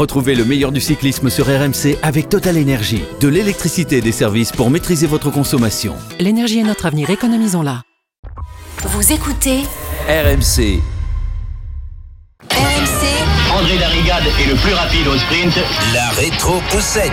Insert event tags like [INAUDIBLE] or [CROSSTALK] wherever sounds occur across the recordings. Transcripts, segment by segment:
Retrouvez le meilleur du cyclisme sur RMC avec Total Énergie. De l'électricité et des services pour maîtriser votre consommation. L'énergie est notre avenir, économisons-la. Vous écoutez RMC. RMC André Darrigade est le plus rapide au sprint. La rétro-poussette.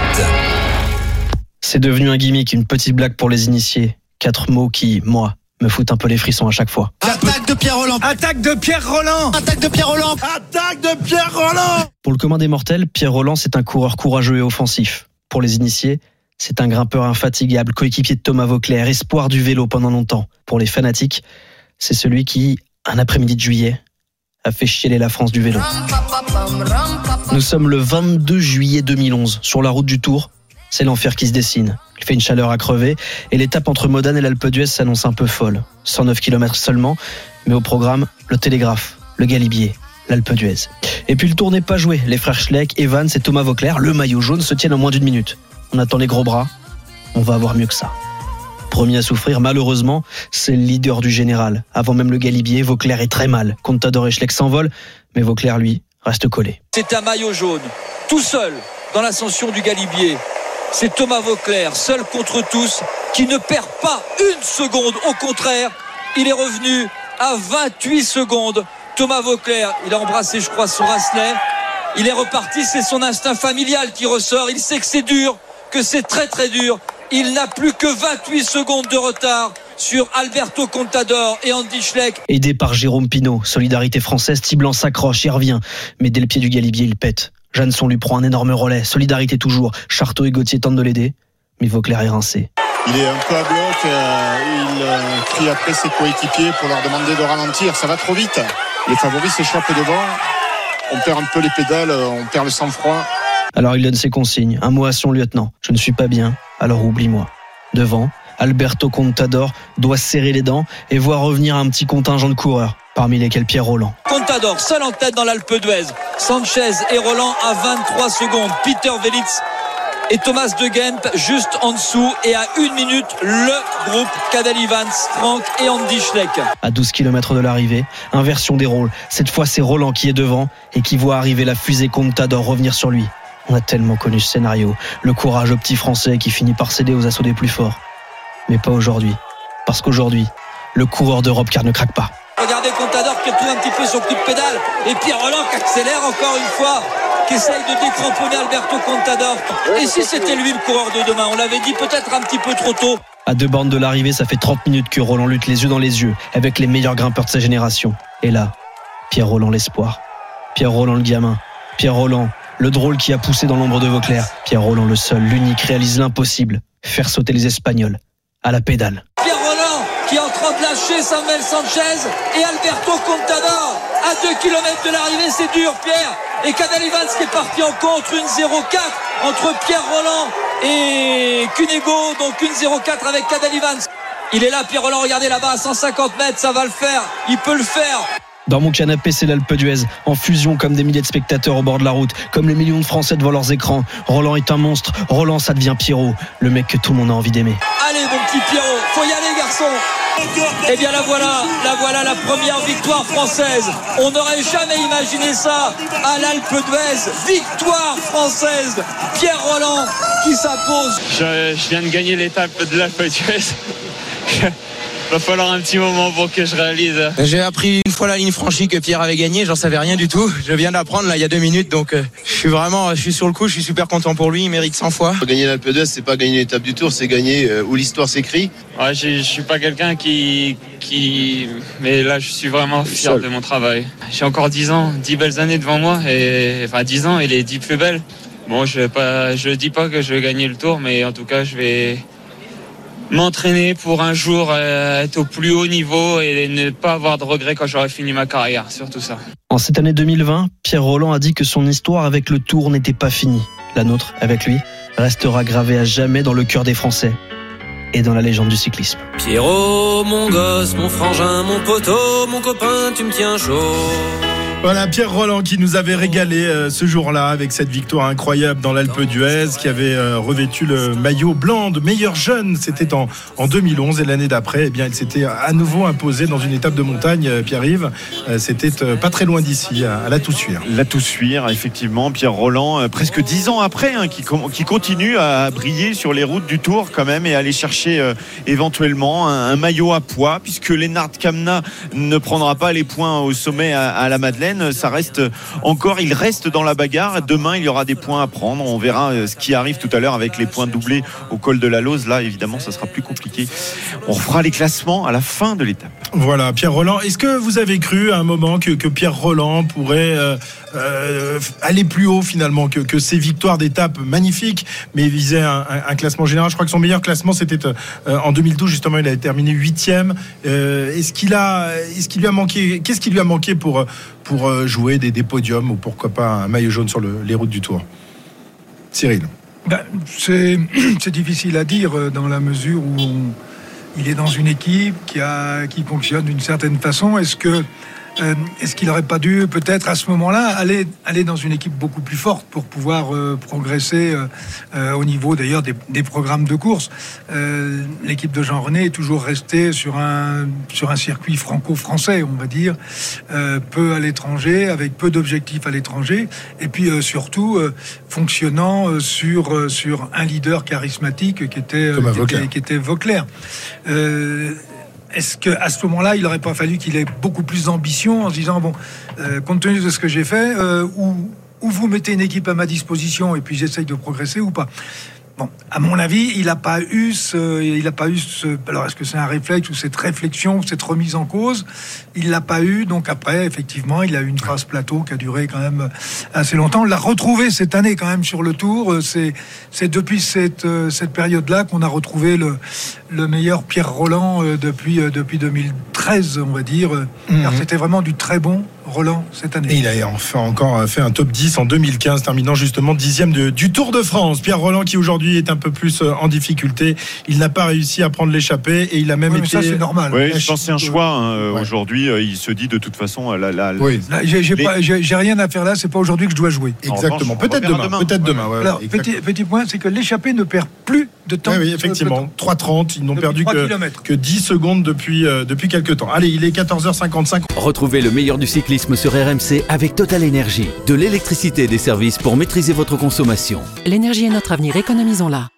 C'est devenu un gimmick, une petite blague pour les initiés. Quatre mots qui, moi, me foutent un peu les frissons à chaque fois. Attaque de Pierre Roland Attaque de Pierre Roland Attaque de Pierre Roland Attaque de Pierre Roland Pour le commun des mortels, Pierre Roland, c'est un coureur courageux et offensif. Pour les initiés, c'est un grimpeur infatigable, coéquipier de Thomas Vauclair, espoir du vélo pendant longtemps. Pour les fanatiques, c'est celui qui, un après-midi de juillet, a fait chialer la France du vélo. Nous sommes le 22 juillet 2011, sur la route du Tour. C'est l'enfer qui se dessine. Il fait une chaleur à crever et l'étape entre Modane et l'Alpe d'Huez s'annonce un peu folle. 109 km seulement, mais au programme, le Télégraphe, le Galibier, l'Alpe d'Huez. Et puis le tour n'est pas joué. Les frères Schleck, Evans et Thomas Vauclair, le maillot jaune, se tiennent en moins d'une minute. On attend les gros bras. On va avoir mieux que ça. Premier à souffrir, malheureusement, c'est le leader du général. Avant même le Galibier, Vauclair est très mal. Contador et Schleck s'envolent, mais Vauclair, lui, reste collé. C'est un maillot jaune, tout seul, dans l'ascension du Galibier. C'est Thomas Vauclair, seul contre tous, qui ne perd pas une seconde. Au contraire, il est revenu à 28 secondes. Thomas Vauclair, il a embrassé, je crois, son bracelet. Il est reparti, c'est son instinct familial qui ressort. Il sait que c'est dur, que c'est très très dur. Il n'a plus que 28 secondes de retard sur Alberto Contador et Andy Schleck. Aidé par Jérôme Pinault, solidarité française, Tiblan s'accroche, y revient. Mais dès le pied du Galibier, il pète. Jeanneson lui prend un énorme relais. Solidarité toujours. Charteau et Gauthier tentent de l'aider. Mais Vauclair est rincé. Il est un peu à bloc. euh, il euh, crie après ses coéquipiers pour leur demander de ralentir. Ça va trop vite. Les favoris s'échappent devant. On perd un peu les pédales. euh, On perd le sang-froid. Alors il donne ses consignes. Un mot à son lieutenant. Je ne suis pas bien, alors oublie-moi. Devant, Alberto Contador doit serrer les dents et voir revenir un petit contingent de coureurs, parmi lesquels Pierre Roland. Contador, seul en tête dans l'Alpe d'Huez. Sanchez et Roland à 23 secondes. Peter Velitz et Thomas de Gent juste en dessous. Et à une minute, le groupe Cadel Franck et Andy Schleck. À 12 km de l'arrivée, inversion des rôles. Cette fois, c'est Roland qui est devant et qui voit arriver la fusée Contador revenir sur lui. On a tellement connu ce scénario. Le courage au petit français qui finit par céder aux assauts des plus forts. Mais pas aujourd'hui. Parce qu'aujourd'hui, le coureur d'Europe car ne craque pas. Regardez Contador qui retrouve un petit peu son coup de pédale. Et Pierre Roland qui accélère encore une fois, qui essaye de décramponner Alberto Contador. Et si c'était lui le coureur de demain On l'avait dit peut-être un petit peu trop tôt. À deux bornes de l'arrivée, ça fait 30 minutes que Roland lutte les yeux dans les yeux avec les meilleurs grimpeurs de sa génération. Et là, Pierre Roland l'espoir. Pierre Roland le gamin. Pierre Roland, le drôle qui a poussé dans l'ombre de Vauclair. Pierre Roland le seul, l'unique, réalise l'impossible. Faire sauter les Espagnols. À la pédale. Pierre Roland qui est en train de lâcher Samuel Sanchez et Alberto Contador à 2 km de l'arrivée, c'est dur Pierre. Et Cadel Evans qui est parti en contre, une 0-4 entre Pierre Roland et Cunego, donc une 0-4 avec Cadel Evans. Il est là, Pierre Roland, regardez là-bas à 150 mètres, ça va le faire, il peut le faire. Dans mon canapé, c'est l'Alpe d'Huez, en fusion comme des milliers de spectateurs au bord de la route, comme les millions de Français devant leurs écrans. Roland est un monstre, Roland ça devient Pierrot, le mec que tout le monde a envie d'aimer. Allez mon petit Pierrot, faut y aller garçon Eh bien la voilà, la voilà la première victoire française. On n'aurait jamais imaginé ça à l'Alpe d'Huez. Victoire française. Pierre Roland qui s'impose. Je, je viens de gagner l'étape de l'Alpe d'Huez. Va falloir un petit moment pour que je réalise. J'ai appris une fois la ligne franchie que Pierre avait gagné, j'en savais rien du tout. Je viens d'apprendre là il y a deux minutes, donc euh, je suis vraiment, je suis sur le coup, je suis super content pour lui, il mérite 100 fois. Gagner l'Alpe d'Huez, c'est pas gagner l'étape du Tour, c'est gagner euh, où l'histoire s'écrit. Ouais, j'ai- je suis pas quelqu'un qui, qui. Mais là, je suis vraiment fier Seul. de mon travail. J'ai encore 10 ans, 10 belles années devant moi. Et, enfin, 10 ans et les 10 plus belles. Bon, je je dis pas que je vais gagner le tour, mais en tout cas, je vais m'entraîner pour un jour euh, être au plus haut niveau et ne pas avoir de regrets quand j'aurai fini ma carrière, surtout ça. En cette année 2020, Pierre Roland a dit que son histoire avec le Tour n'était pas finie. La nôtre, avec lui, restera gravée à jamais dans le cœur des Français et dans la légende du cyclisme. Pierrot, mon gosse, mon frangin, mon poteau, mon copain, tu me tiens chaud. Voilà, Pierre Roland qui nous avait régalé euh, ce jour-là avec cette victoire incroyable dans l'Alpe d'Huez, qui avait euh, revêtu le maillot blanc de meilleur jeune. C'était en, en 2011 et l'année d'après, eh bien, il s'était à nouveau imposé dans une étape de montagne, euh, Pierre-Yves. C'était pas très loin d'ici, à, à la Toussuire. La Toussuire, effectivement, Pierre Roland, presque dix ans après, hein, qui, continue à briller sur les routes du Tour quand même et aller chercher éventuellement un, maillot à poids, puisque Lennart Kamna ne prendra pas les points au sommet à, à la Madeleine. Ça reste encore, il reste dans la bagarre. Demain, il y aura des points à prendre. On verra euh, ce qui arrive tout à l'heure avec les points doublés au col de la Lose. Là, évidemment, ça sera plus compliqué. On refera les classements à la fin de l'étape. Voilà, Pierre Roland. Est-ce que vous avez cru à un moment que, Pierre Roland pourrait euh, euh, aller plus haut finalement que, que ses victoires d'étape magnifiques, mais viser un, classement général? Je crois que son meilleur classement c'était en 2012 justement. Il a terminé huitième. Est-ce qu'il a, est-ce qu'il lui a manqué Qu'est-ce qui lui a manqué pour pour euh, jouer des, podiums ou pourquoi pas un maillot jaune sur le- les routes du Tour Cyril. Ben, c'est [CLEARS THROAT] c'est difficile à dire euh, dans la mesure où il est dans une équipe qui, a, qui fonctionne d'une certaine façon. Est-ce que euh, est-ce qu'il n'aurait pas dû peut-être à ce moment-là aller, aller dans une équipe beaucoup plus forte pour pouvoir euh, progresser euh, euh, au niveau d'ailleurs des, des programmes de course? Euh, L'équipe de Jean-René est toujours restée sur un, sur un circuit franco-français, on va dire, euh, peu à l'étranger, avec peu d'objectifs à l'étranger, et puis euh, surtout euh, fonctionnant euh, sur, euh, sur un leader charismatique qui était, euh, qui était, qui était Vauclair. Est-ce qu'à ce moment-là, il n'aurait pas fallu qu'il ait beaucoup plus d'ambition en se disant, bon, euh, compte tenu de ce que j'ai fait, euh, ou vous mettez une équipe à ma disposition et puis j'essaye de progresser ou pas? Bon, à mon avis, il n'a pas eu ce, il a pas eu ce. Alors, est-ce que c'est un réflexe ou cette réflexion, cette remise en cause? Il l'a pas eu. Donc après, effectivement, il a eu une phase plateau qui a duré quand même assez longtemps. On l'a retrouvé cette année quand même sur le Tour. C'est, c'est depuis cette cette période-là qu'on a retrouvé le le meilleur Pierre Roland euh, depuis euh, depuis 2013, on va dire. Mhm. Alors, c'était vraiment du très bon Roland cette année. Et il a enfin encore fait un top 10 en 2015, terminant justement dixième de- du Tour de France. Pierre Roland qui aujourd'hui est un peu plus euh, en difficulté. Il n'a pas réussi à prendre l'échappée et il a même Ouais, mais été. ça, c'est normal. Oui, je pense que c'est un choix. hein, euh, Ouais. Aujourd'hui, euh, il se dit de toute façon, euh, la, la- Oui, Là, j'ai, j'ai Les- pas- j'ai- j'ai rien à faire là. C'est pas aujourd'hui que je dois jouer. exactement. revanche, Peut-être demain. demain. Peut-être demain. ouais, Alors, petit, point, c'est que l'échappée ne perd plus de temps. Oui, oui, effectivement. peloton. 3,30. Ils n'ont Depuis perdu 3 que, kilomètres. que 10 secondes depuis, euh, depuis quelques temps. Allez, il est 14h55. Retrouvez le meilleur du cyclisme sur RMC avec Total Énergie. De l'électricité et des services pour maîtriser votre consommation. L'énergie est notre avenir, économisons-la.